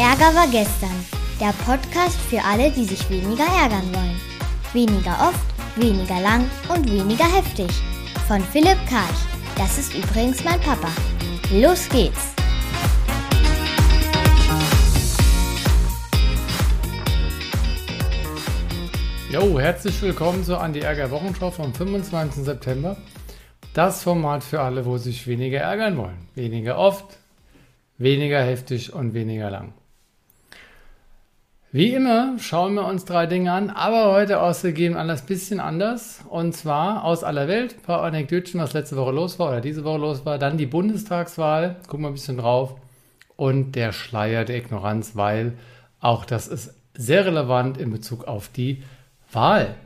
Ärger war gestern. Der Podcast für alle, die sich weniger ärgern wollen. Weniger oft, weniger lang und weniger heftig. Von Philipp Karch. Das ist übrigens mein Papa. Los geht's! Jo, herzlich willkommen zur Andi Ärger Wochenschau vom 25. September. Das Format für alle, wo sich weniger ärgern wollen. Weniger oft, weniger heftig und weniger lang. Wie immer schauen wir uns drei Dinge an, aber heute aus gegebenem Anlass bisschen anders. Und zwar aus aller Welt, ein paar Anekdötchen, was letzte Woche los war oder diese Woche los war. Dann die Bundestagswahl, gucken wir ein bisschen drauf. Und der Schleier der Ignoranz, weil auch das ist sehr relevant in Bezug auf die Wahl.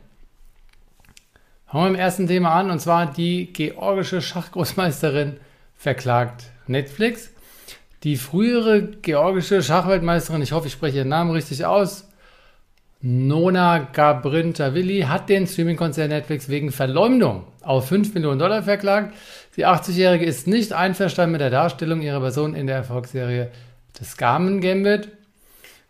Fangen wir mit dem ersten Thema an, und zwar die georgische Schachgroßmeisterin verklagt Netflix. Die frühere georgische Schachweltmeisterin, ich hoffe, ich spreche ihren Namen richtig aus, Nona Gabrintavili, hat den Streaming-Konzern Netflix wegen Verleumdung auf 5 Millionen Dollar verklagt. Die 80-Jährige ist nicht einverstanden mit der Darstellung ihrer Person in der Erfolgsserie des Garmin Gambit.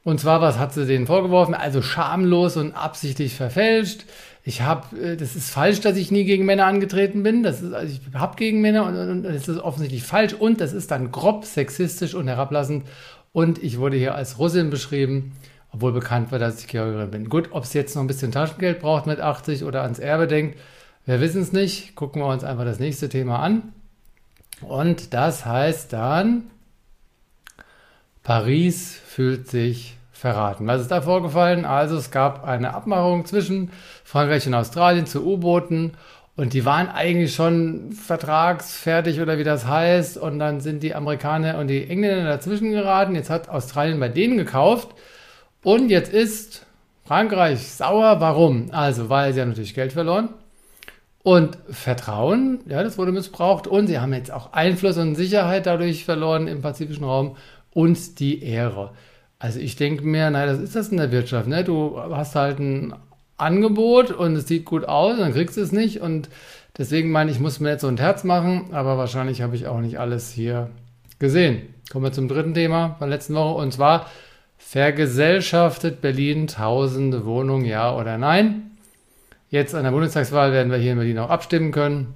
Und zwar, was hat sie denen vorgeworfen? Also schamlos und absichtlich verfälscht ich habe, äh, das ist falsch, dass ich nie gegen Männer angetreten bin. Das ist, also ich habe gegen Männer und, und, das ist offensichtlich falsch und das ist dann grob sexistisch und herablassend. Und ich wurde hier als Russin beschrieben, obwohl bekannt war, dass ich Georgierin bin. Gut, ob es jetzt noch ein bisschen Taschengeld braucht mit 80 oder ans Erbe denkt, wir wissen es nicht. Gucken wir uns einfach das nächste Thema an. Und das heißt dann, Paris fühlt sich verraten. Was ist da vorgefallen? Also es gab eine Abmachung zwischen Frankreich und Australien zu U-Booten und die waren eigentlich schon vertragsfertig oder wie das heißt und dann sind die Amerikaner und die Engländer dazwischen geraten. Jetzt hat Australien bei denen gekauft und jetzt ist Frankreich sauer. Warum? Also, weil sie haben natürlich Geld verloren. Und Vertrauen, ja, das wurde missbraucht. Und sie haben jetzt auch Einfluss und Sicherheit dadurch verloren im pazifischen Raum und die Ehre. Also ich denke mir, nein, das ist das in der Wirtschaft. Ne? Du hast halt ein Angebot und es sieht gut aus, dann kriegst du es nicht. Und deswegen meine ich, muss mir jetzt so ein Herz machen, aber wahrscheinlich habe ich auch nicht alles hier gesehen. Kommen wir zum dritten Thema von letzten Woche und zwar vergesellschaftet Berlin tausende Wohnungen, ja oder nein? Jetzt an der Bundestagswahl werden wir hier in Berlin auch abstimmen können.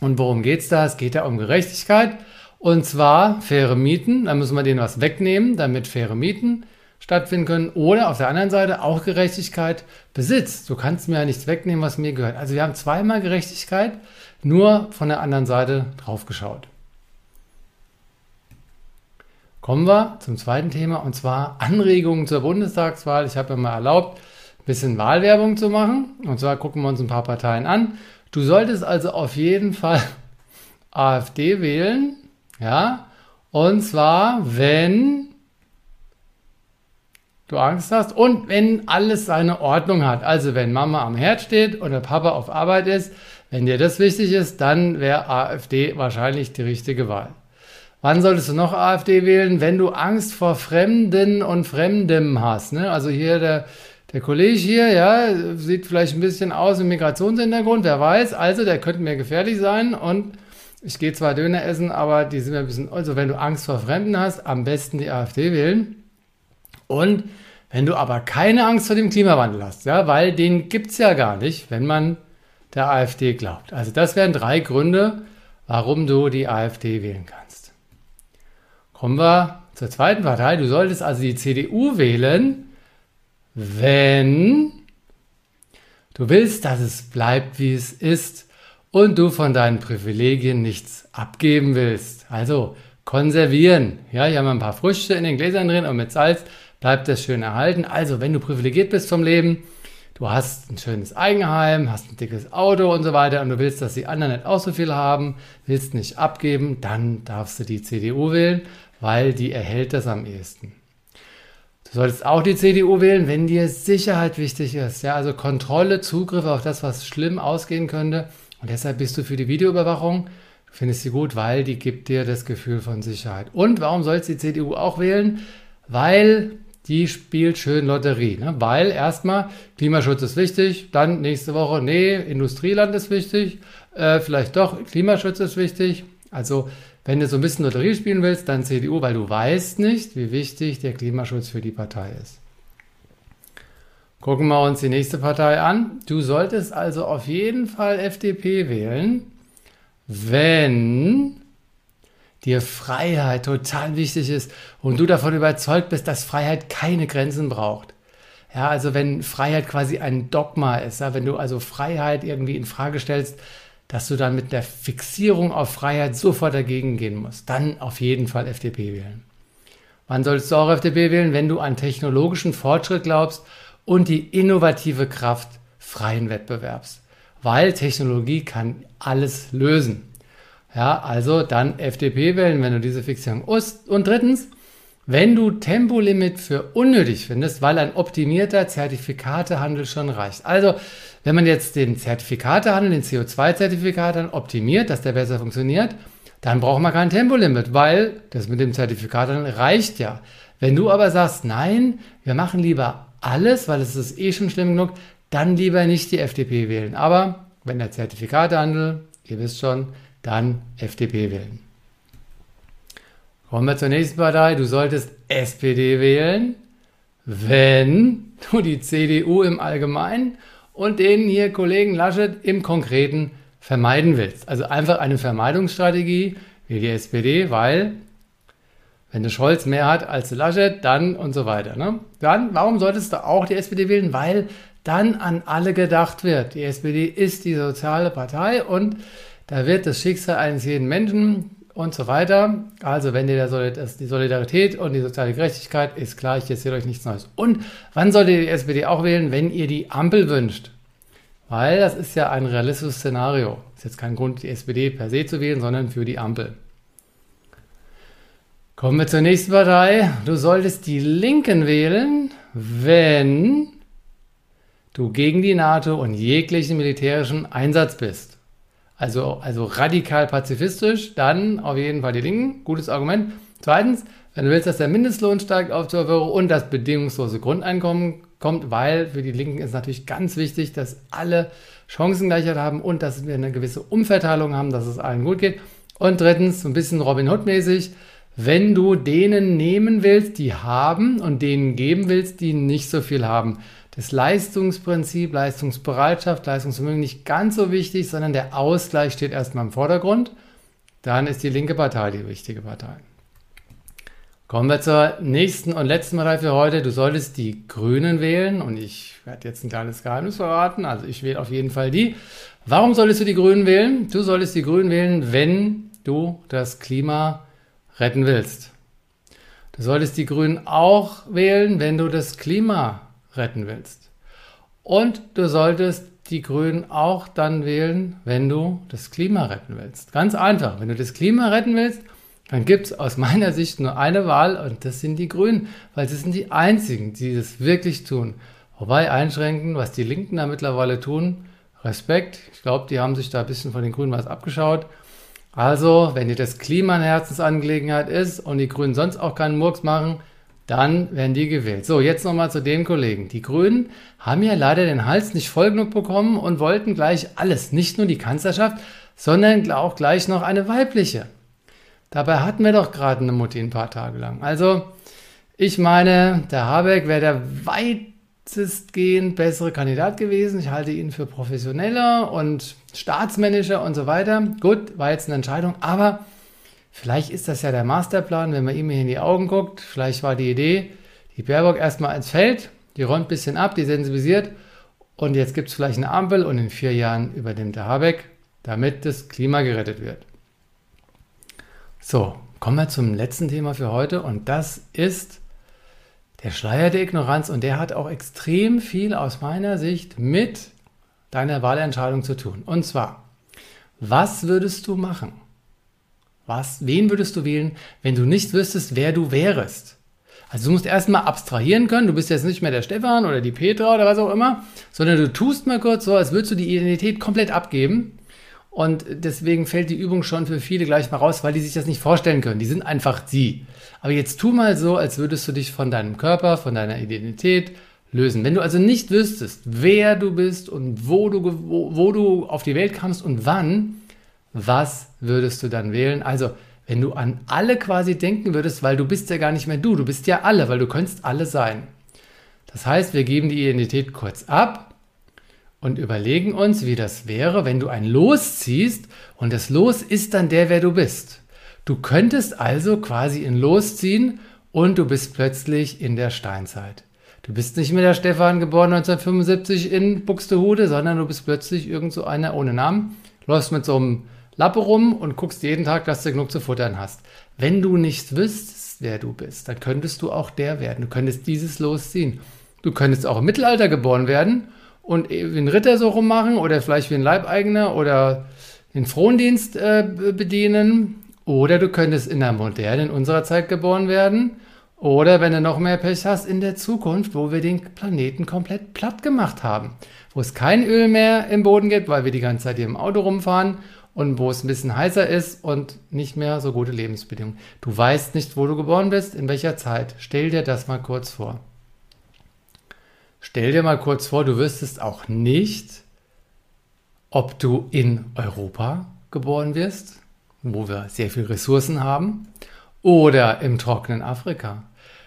Und worum geht es da? Es geht da um Gerechtigkeit. Und zwar faire Mieten, da müssen wir denen was wegnehmen, damit faire Mieten stattfinden können. Oder auf der anderen Seite auch Gerechtigkeit, Besitz. Du kannst mir ja nichts wegnehmen, was mir gehört. Also wir haben zweimal Gerechtigkeit, nur von der anderen Seite drauf geschaut. Kommen wir zum zweiten Thema und zwar Anregungen zur Bundestagswahl. Ich habe mir mal erlaubt, ein bisschen Wahlwerbung zu machen. Und zwar gucken wir uns ein paar Parteien an. Du solltest also auf jeden Fall AfD wählen, ja, und zwar, wenn du Angst hast und wenn alles seine Ordnung hat. Also wenn Mama am Herd steht oder Papa auf Arbeit ist, wenn dir das wichtig ist, dann wäre AfD wahrscheinlich die richtige Wahl. Wann solltest du noch AfD wählen? Wenn du Angst vor Fremden und Fremdem hast. Ne? Also hier der, der Kollege hier, ja, sieht vielleicht ein bisschen aus im Migrationshintergrund, wer weiß. Also der könnte mir gefährlich sein und ich gehe zwar Döner essen, aber die sind mir ein bisschen, also wenn du Angst vor Fremden hast, am besten die AfD wählen. Und wenn du aber keine Angst vor dem Klimawandel hast, ja, weil den gibt es ja gar nicht, wenn man der AfD glaubt. Also das wären drei Gründe, warum du die AfD wählen kannst. Kommen wir zur zweiten Partei. Du solltest also die CDU wählen, wenn du willst, dass es bleibt, wie es ist und du von deinen Privilegien nichts abgeben willst. Also konservieren. Ja, hier haben wir ein paar Früchte in den Gläsern drin und mit Salz bleibt das schön erhalten. Also, wenn du privilegiert bist vom Leben, du hast ein schönes Eigenheim, hast ein dickes Auto und so weiter und du willst, dass die anderen nicht auch so viel haben, willst nicht abgeben, dann darfst du die CDU wählen, weil die erhält das am ehesten. Du solltest auch die CDU wählen, wenn dir Sicherheit wichtig ist. Ja, also Kontrolle, Zugriff auf das, was schlimm ausgehen könnte. Und deshalb bist du für die Videoüberwachung. Du findest sie gut, weil die gibt dir das Gefühl von Sicherheit. Und warum sollst du die CDU auch wählen? Weil die spielt schön Lotterie. Ne? Weil erstmal Klimaschutz ist wichtig, dann nächste Woche, nee, Industrieland ist wichtig, äh, vielleicht doch Klimaschutz ist wichtig. Also Wenn du so ein bisschen Lotterie spielen willst, dann CDU, weil du weißt nicht, wie wichtig der Klimaschutz für die Partei ist. Gucken wir uns die nächste Partei an. Du solltest also auf jeden Fall FDP wählen, wenn dir Freiheit total wichtig ist und du davon überzeugt bist, dass Freiheit keine Grenzen braucht. Ja, also wenn Freiheit quasi ein Dogma ist, ja, wenn du also Freiheit irgendwie in Frage stellst, dass du dann mit der Fixierung auf Freiheit sofort dagegen gehen musst, dann auf jeden Fall FDP wählen. Wann sollst du auch FDP wählen? Wenn du an technologischen Fortschritt glaubst und die innovative Kraft freien Wettbewerbs. Weil Technologie kann alles lösen. Ja, also dann FDP wählen, wenn du diese Fixierung. Und drittens, wenn du Tempolimit für unnötig findest, weil ein optimierter Zertifikatehandel schon reicht. Also, wenn man jetzt den Zertifikatehandel, den CO2-Zertifikathandel optimiert, dass der besser funktioniert, dann braucht man kein Tempolimit, weil das mit dem Zertifikatehandel reicht ja. Wenn du aber sagst, nein, wir machen lieber alles, weil es ist eh schon schlimm genug, dann lieber nicht die FDP wählen. Aber wenn der Zertifikatehandel, ihr wisst schon, dann FDP wählen. Kommen wir zur nächsten Partei. Du solltest SPD wählen, wenn du die CDU im Allgemeinen und den hier Kollegen Laschet im Konkreten vermeiden willst. Also einfach eine Vermeidungsstrategie wie die SPD, weil wenn du Scholz mehr hat als Laschet, dann und so weiter. Ne? Dann, warum solltest du auch die SPD wählen? Weil dann an alle gedacht wird. Die SPD ist die soziale Partei und da wird das Schicksal eines jeden Menschen und so weiter. Also wenn dir die Solidarität und die soziale Gerechtigkeit ist klar, ich erzähle euch nichts Neues. Und wann solltet ihr die SPD auch wählen? Wenn ihr die Ampel wünscht. Weil das ist ja ein realistisches Szenario. Ist jetzt kein Grund, die SPD per se zu wählen, sondern für die Ampel. Kommen wir zur nächsten Partei. Du solltest die Linken wählen, wenn du gegen die NATO und jeglichen militärischen Einsatz bist. Also, also radikal pazifistisch, dann auf jeden Fall die Linken. Gutes Argument. Zweitens, wenn du willst, dass der Mindestlohn steigt auf 12 Euro und das bedingungslose Grundeinkommen kommt, weil für die Linken ist natürlich ganz wichtig, dass alle Chancengleichheit haben und dass wir eine gewisse Umverteilung haben, dass es allen gut geht. Und drittens, so ein bisschen Robin Hood-mäßig, wenn du denen nehmen willst, die haben und denen geben willst, die nicht so viel haben. Das Leistungsprinzip, Leistungsbereitschaft, Leistungsvermögen nicht ganz so wichtig, sondern der Ausgleich steht erstmal im Vordergrund. Dann ist die linke Partei die wichtige Partei. Kommen wir zur nächsten und letzten Partei für heute. Du solltest die Grünen wählen und ich werde jetzt ein kleines Geheimnis verraten. Also ich wähle auf jeden Fall die. Warum solltest du die Grünen wählen? Du solltest die Grünen wählen, wenn du das Klima retten willst. Du solltest die Grünen auch wählen, wenn du das Klima retten willst. Und du solltest die Grünen auch dann wählen, wenn du das Klima retten willst. Ganz einfach. Wenn du das Klima retten willst, dann gibt es aus meiner Sicht nur eine Wahl und das sind die Grünen, weil sie sind die einzigen, die das wirklich tun. Wobei einschränken, was die Linken da mittlerweile tun, Respekt. Ich glaube, die haben sich da ein bisschen von den Grünen was abgeschaut. Also, wenn dir das Klima eine Herzensangelegenheit ist und die Grünen sonst auch keinen Murks machen, dann werden die gewählt. So, jetzt nochmal zu dem Kollegen. Die Grünen haben ja leider den Hals nicht voll genug bekommen und wollten gleich alles, nicht nur die Kanzlerschaft, sondern auch gleich noch eine weibliche. Dabei hatten wir doch gerade eine Mutti ein paar Tage lang. Also, ich meine, der Habeck wäre der weit weitestgehend bessere Kandidat gewesen. Ich halte ihn für professioneller und staatsmännischer und so weiter. Gut, war jetzt eine Entscheidung, aber vielleicht ist das ja der Masterplan, wenn man ihm in die Augen guckt. Vielleicht war die Idee, die Baerbock erstmal ins Feld, die räumt ein bisschen ab, die sensibilisiert und jetzt gibt es vielleicht eine Ampel und in vier Jahren übernimmt der Habeck, damit das Klima gerettet wird. So, kommen wir zum letzten Thema für heute und das ist der Schleier der Ignoranz und der hat auch extrem viel aus meiner Sicht mit deiner Wahlentscheidung zu tun. Und zwar, was würdest du machen? Was, wen würdest du wählen, wenn du nicht wüsstest, wer du wärst? Also du musst erstmal abstrahieren können, du bist jetzt nicht mehr der Stefan oder die Petra oder was auch immer, sondern du tust mal kurz so, als würdest du die Identität komplett abgeben. Und deswegen fällt die Übung schon für viele gleich mal raus, weil die sich das nicht vorstellen können. Die sind einfach sie. Aber jetzt tu mal so, als würdest du dich von deinem Körper, von deiner Identität lösen. Wenn du also nicht wüsstest, wer du bist und wo du, wo, wo du auf die Welt kamst und wann, was würdest du dann wählen? Also, wenn du an alle quasi denken würdest, weil du bist ja gar nicht mehr du, du bist ja alle, weil du könntest alle sein. Das heißt, wir geben die Identität kurz ab und überlegen uns, wie das wäre, wenn du ein Los ziehst und das Los ist dann der, wer du bist. Du könntest also quasi in Los ziehen und du bist plötzlich in der Steinzeit. Du bist nicht mehr der Stefan geboren 1975 in Buxtehude, sondern du bist plötzlich irgend so einer ohne Namen, läufst mit so einem Lappe rum und guckst jeden Tag, dass du genug zu futtern hast. Wenn du nicht wüsstest, wer du bist, dann könntest du auch der werden. Du könntest dieses losziehen. Du könntest auch im Mittelalter geboren werden und wie ein Ritter so rummachen oder vielleicht wie ein Leibeigener oder den Frondienst äh, bedienen. Oder du könntest in der Moderne, in unserer Zeit geboren werden oder wenn du noch mehr Pech hast, in der Zukunft, wo wir den Planeten komplett platt gemacht haben. Wo es kein Öl mehr im Boden gibt, weil wir die ganze Zeit hier im Auto rumfahren und wo es ein bisschen heißer ist und nicht mehr so gute Lebensbedingungen. Du weißt nicht, wo du geboren bist, in welcher Zeit. Stell dir das mal kurz vor. Stell dir mal kurz vor, du wüsstest auch nicht, ob du in Europa geboren wirst, wo wir sehr viele Ressourcen haben, oder im trockenen Afrika.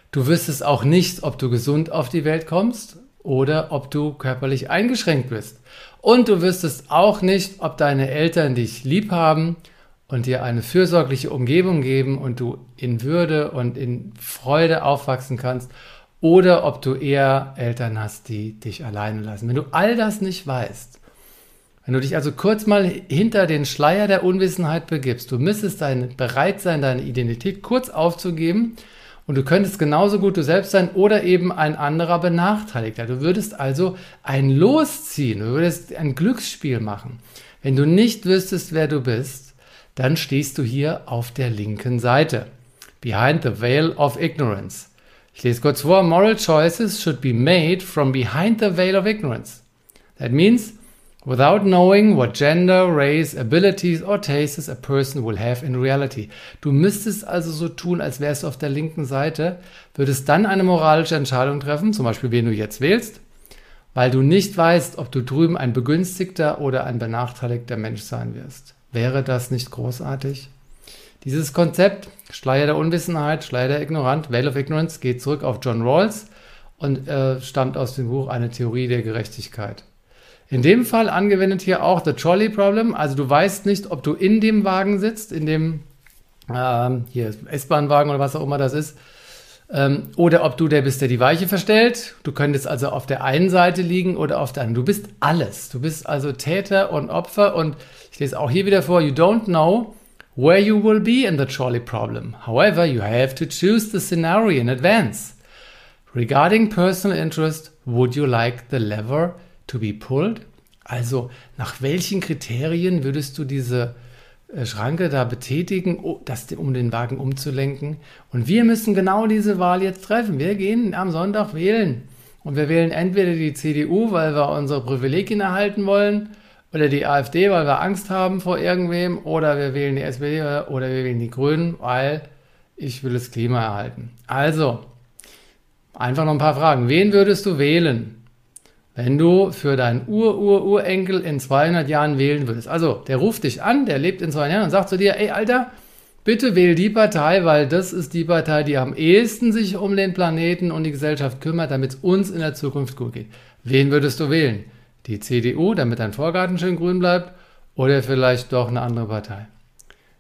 Du wüsstest auch nicht, ob du gesund auf die Welt kommst oder ob du körperlich eingeschränkt bist. Und du wüsstest auch nicht, ob deine Eltern dich lieb haben und dir eine fürsorgliche Umgebung geben und du in Würde und in Freude aufwachsen kannst oder ob du eher Eltern hast, die dich alleine lassen. Wenn du all das nicht weißt, wenn du dich also kurz mal hinter den Schleier der Unwissenheit begibst, du müsstest dein, bereit sein, deine Identität kurz aufzugeben und du könntest genauso gut du selbst sein oder eben ein anderer Benachteiligter. Du würdest also ein Los ziehen, du würdest ein Glücksspiel machen. Wenn du nicht wüsstest, wer du bist, dann stehst du hier auf der linken Seite. Behind the veil of ignorance. Ich lese kurz vor. Moral choices should be made from behind the veil of ignorance. That means without knowing what gender, race, abilities or tastes a person will have in reality. Du müsstest also so tun, als wärst du auf der linken Seite, würdest dann eine moralische Entscheidung treffen, zum Beispiel wen du jetzt wählst, weil du nicht weißt, ob du drüben ein begünstigter oder ein benachteiligter Mensch sein wirst. Wäre das nicht großartig? Dieses Konzept, Schleier der Unwissenheit, Schleier der Ignoranz, Veil of Ignorance, geht zurück auf John Rawls und äh, stammt aus dem Buch Eine Theorie der Gerechtigkeit. In dem Fall angewendet hier auch the Trolley Problem. Also du weißt nicht, ob du in dem Wagen sitzt, in dem ähm, S-Bahn-Wagen oder was auch immer das ist, ähm, oder ob du der bist, der die Weiche verstellt. Du könntest also auf der einen Seite liegen oder auf der anderen. Du bist alles. Du bist also Täter und Opfer und ich lese auch hier wieder vor, you don't know where you will be in the trolley problem. However, you have to choose the scenario in advance. Regarding personal interest, would you like the lever to be pulled? Also nach welchen Kriterien würdest du diese äh, Schranke da betätigen, um den Wagen umzulenken? Und wir müssen genau diese Wahl jetzt treffen. Wir gehen am Sonntag wählen. Und wir wählen entweder die CDU, weil wir unsere Privilegien erhalten wollen, oder die AfD, weil wir Angst haben vor irgendwem, oder wir wählen die SPD oder wir wählen die Grünen, weil ich will das Klima erhalten. Also, einfach noch ein paar Fragen. Wen würdest du wählen? wenn du für deinen Ur-Ur-Urenkel in 200 Jahren wählen würdest. Also, der ruft dich an, der lebt in 200 Jahren und sagt zu dir, ey, Alter, bitte wähl die Partei, weil das ist die Partei, die am ehesten sich um den Planeten und die Gesellschaft kümmert, damit es uns in der Zukunft gut geht. Wen würdest du wählen? Die CDU, damit dein Vorgarten schön grün bleibt? Oder vielleicht doch eine andere Partei?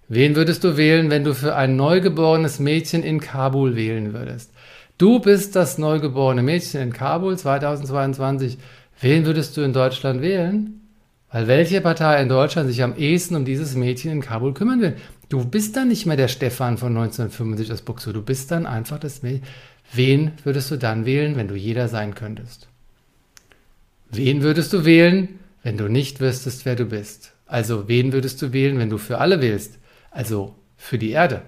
Wen würdest du wählen, wenn du für ein neugeborenes Mädchen in Kabul wählen würdest? Du bist das neugeborene Mädchen in Kabul 2022. Wen würdest du in Deutschland wählen? Weil welche Partei in Deutschland sich am ehesten um dieses Mädchen in Kabul kümmern will? Du bist dann nicht mehr der Stefan von 1975 aus Buxo. Du bist dann einfach das Mädchen. Wen würdest du dann wählen, wenn du jeder sein könntest? Wen würdest du wählen, wenn du nicht wüsstest, wer du bist? Also, wen würdest du wählen, wenn du für alle wählst? Also, für die Erde.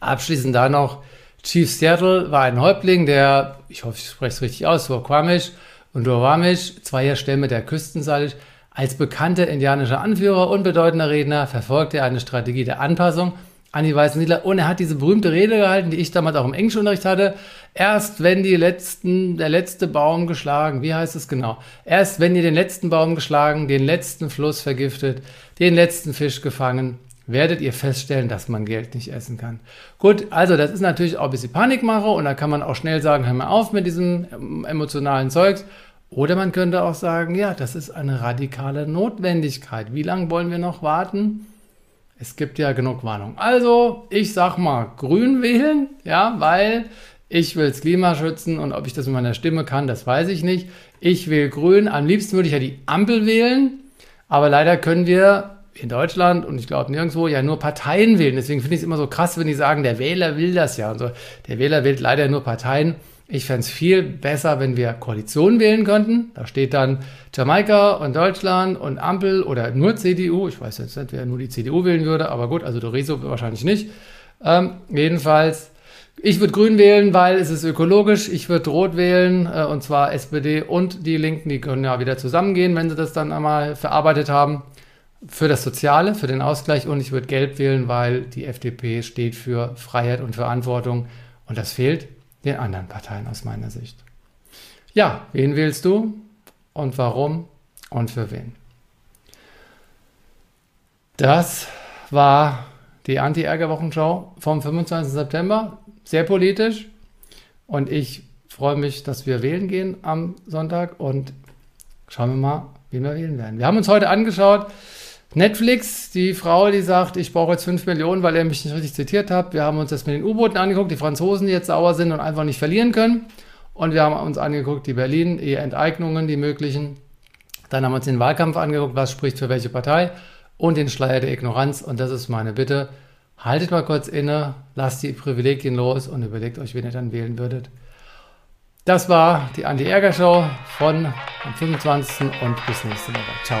Abschließend da noch Chief Seattle war ein Häuptling, der, ich hoffe, ich spreche es richtig aus, Squamish und Duwamish, zweier Stämme der Küstensalisch, als bekannter indianischer Anführer und bedeutender Redner verfolgte er eine Strategie der Anpassung an die weißen Siedler und er hat diese berühmte Rede gehalten, die ich damals auch im Englischunterricht hatte. Erst wenn die letzten, der letzte Baum geschlagen, wie heißt es genau? Erst wenn ihr den letzten Baum geschlagen, den letzten Fluss vergiftet, den letzten Fisch gefangen, werdet ihr feststellen, dass man Geld nicht essen kann. Gut, also das ist natürlich auch ein bisschen Panikmache und da kann man auch schnell sagen, hör mal auf mit diesem ähm, emotionalen Zeugs. Oder man könnte auch sagen, ja, das ist eine radikale Notwendigkeit. Wie lange wollen wir noch warten? Es gibt ja genug Warnung. Also, ich sag mal, grün wählen, ja, weil ich will das Klima schützen und ob ich das mit meiner Stimme kann, das weiß ich nicht. Ich will grün. Am liebsten würde ich ja die Ampel wählen, aber leider können wir in Deutschland und ich glaube nirgendwo ja nur Parteien wählen. Deswegen finde ich es immer so krass, wenn die sagen, der Wähler will das ja und so. Der Wähler wählt leider nur Parteien. Ich fände es viel besser, wenn wir Koalitionen wählen könnten. Da steht dann Jamaika und Deutschland und Ampel oder nur CDU. Ich weiß jetzt nicht, wer nur die CDU wählen würde, aber gut, also Doreso wahrscheinlich nicht. Ähm, jedenfalls, ich würde Grün wählen, weil es ist ökologisch. Ich würde Rot wählen, äh, und zwar SPD und die Linken. Die können ja wieder zusammengehen, wenn sie das dann einmal verarbeitet haben für das Soziale, für den Ausgleich und ich würde Gelb wählen, weil die FDP steht für Freiheit und Verantwortung und das fehlt den anderen Parteien aus meiner Sicht. Ja, wen wählst du und warum und für wen? Das war die Anti-Ärger-Wochenschau vom 25. September. Sehr politisch und ich freue mich, dass wir wählen gehen am Sonntag und schauen wir mal, wen wir wählen werden. Wir haben uns heute angeschaut, Netflix, die Frau, die sagt, ich brauche jetzt 5 Millionen, weil ihr mich nicht richtig zitiert habt. Wir haben uns das mit den U-Booten angeguckt, die Franzosen, die jetzt sauer sind und einfach nicht verlieren können. Und wir haben uns angeguckt, die Berlin, die Enteignungen, die möglichen. Dann haben wir uns den Wahlkampf angeguckt, was spricht für welche Partei und den Schleier der Ignoranz. Und das ist meine Bitte. Haltet mal kurz inne, lasst die Privilegien los und überlegt euch, wen ihr dann wählen würdet. Das war die Anti-Ärger-Show von am 25. und bis nächste Woche. Ciao.